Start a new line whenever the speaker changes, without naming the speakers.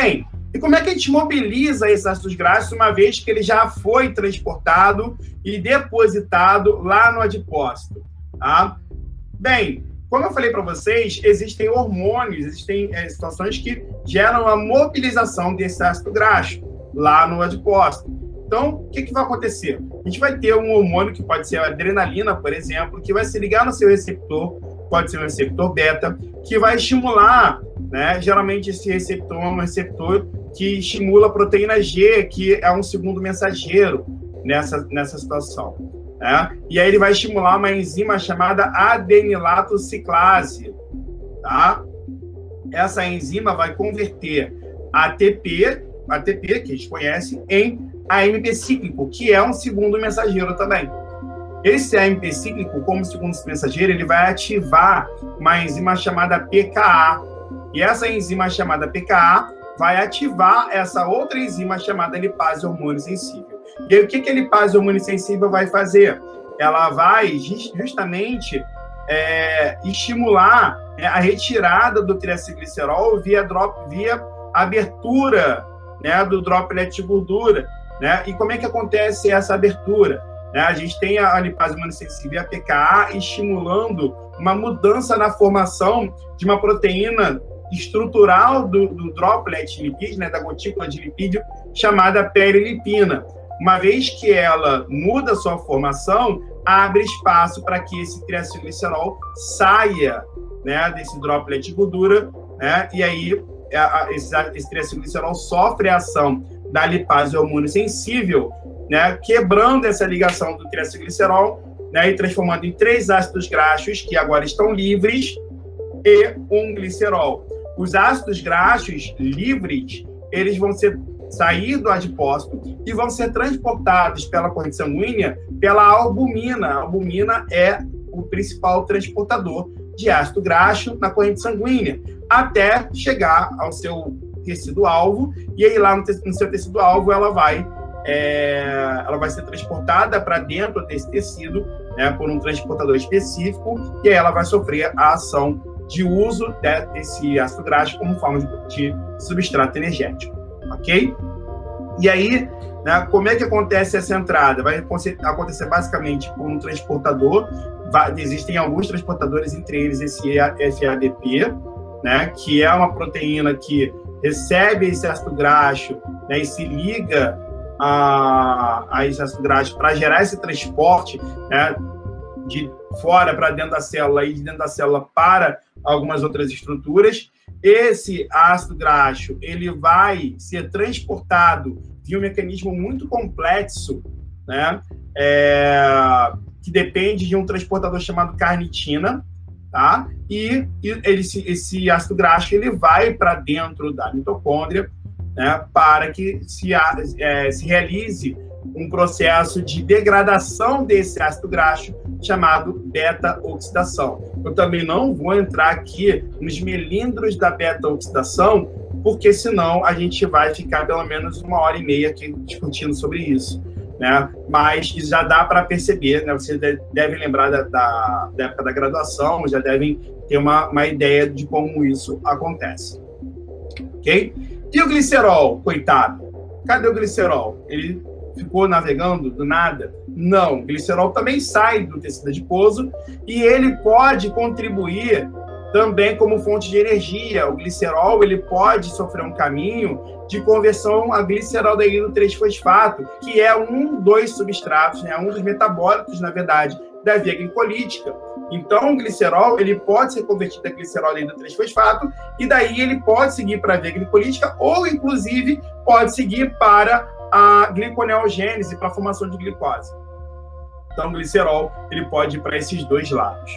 Bem, e como é que a gente mobiliza esses ácidos graxos, uma vez que ele já foi transportado e depositado lá no adipócito? Tá? Bem, como eu falei para vocês, existem hormônios, existem é, situações que geram a mobilização desse ácido graxo lá no adipócito. Então, o que, que vai acontecer? A gente vai ter um hormônio que pode ser a adrenalina, por exemplo, que vai se ligar no seu receptor, pode ser um receptor beta, que vai estimular, né? Geralmente esse receptor é um receptor que estimula a proteína G, que é um segundo mensageiro nessa, nessa situação. Né? E aí ele vai estimular uma enzima chamada adenilato ciclase. Tá? Essa enzima vai converter ATP, ATP, que a gente conhece, em AMP cíclico, que é um segundo mensageiro também. Esse AMP cíclico, como segundo mensageiro, ele vai ativar uma enzima chamada PKA. E essa enzima chamada PKA vai ativar essa outra enzima chamada lipase hormônio sensível. E aí, o que, que a lipase hormônio sensível vai fazer? Ela vai justamente é, estimular né, a retirada do triacilglicerol via, drop, via abertura né, do droplet de gordura. Né? E como é que acontece essa abertura? Né? A gente tem a lipase hormônio e a PKA estimulando uma mudança na formação de uma proteína estrutural do, do droplet lipídio, né, da gotícula de lipídio, chamada perilipina. Uma vez que ela muda sua formação, abre espaço para que esse triacilglicerol saia né, desse droplet de gordura, né, e aí a, a, esse, esse triacilglicerol sofre a ação da lipase hormônio sensível, né, quebrando essa ligação do triacilglicerol né, e transformando em três ácidos graxos que agora estão livres e um glicerol. Os ácidos graxos livres, eles vão ser sair do adipócito e vão ser transportados pela corrente sanguínea pela albumina. A albumina é o principal transportador de ácido graxo na corrente sanguínea, até chegar ao seu tecido-alvo, e aí lá no, no seu tecido-alvo ela vai é, ela vai ser transportada para dentro desse tecido né, por um transportador específico, e aí ela vai sofrer a ação de uso desse ácido graxo como forma de, de substrato energético, ok? E aí, né, como é que acontece essa entrada? Vai acontecer basicamente por um transportador. Existem alguns transportadores, entre eles esse FADP, né, que é uma proteína que recebe esse ácido graxo né, e se liga a, a esse ácido graxo para gerar esse transporte né, de fora para dentro da célula e de dentro da célula para algumas outras estruturas. Esse ácido graxo ele vai ser transportado via um mecanismo muito complexo, né? É, que depende de um transportador chamado carnitina, tá? E, e ele, esse ácido graxo ele vai para dentro da mitocôndria, né? Para que se, é, se realize um processo de degradação desse ácido graxo chamado beta-oxidação. Eu também não vou entrar aqui nos melindros da beta-oxidação, porque senão a gente vai ficar pelo menos uma hora e meia aqui discutindo sobre isso. Né? Mas já dá para perceber, né? Vocês devem lembrar da, da, da, época da graduação, já devem ter uma, uma ideia de como isso acontece. Ok? E o glicerol, coitado? Cadê o glicerol? Ele ficou navegando do nada? Não, o glicerol também sai do tecido adiposo e ele pode contribuir também como fonte de energia. O glicerol ele pode sofrer um caminho de conversão a gliceraldeído 3-fosfato, que é um dos substratos, né, um dos metabólitos, na verdade, da via glicolítica. Então, o glicerol ele pode ser convertido a gliceraldeído 3-fosfato e daí ele pode seguir para a via glicolítica ou, inclusive, pode seguir para a gliconeogênese para a formação de glicose. Então, o glicerol ele pode ir para esses dois lados.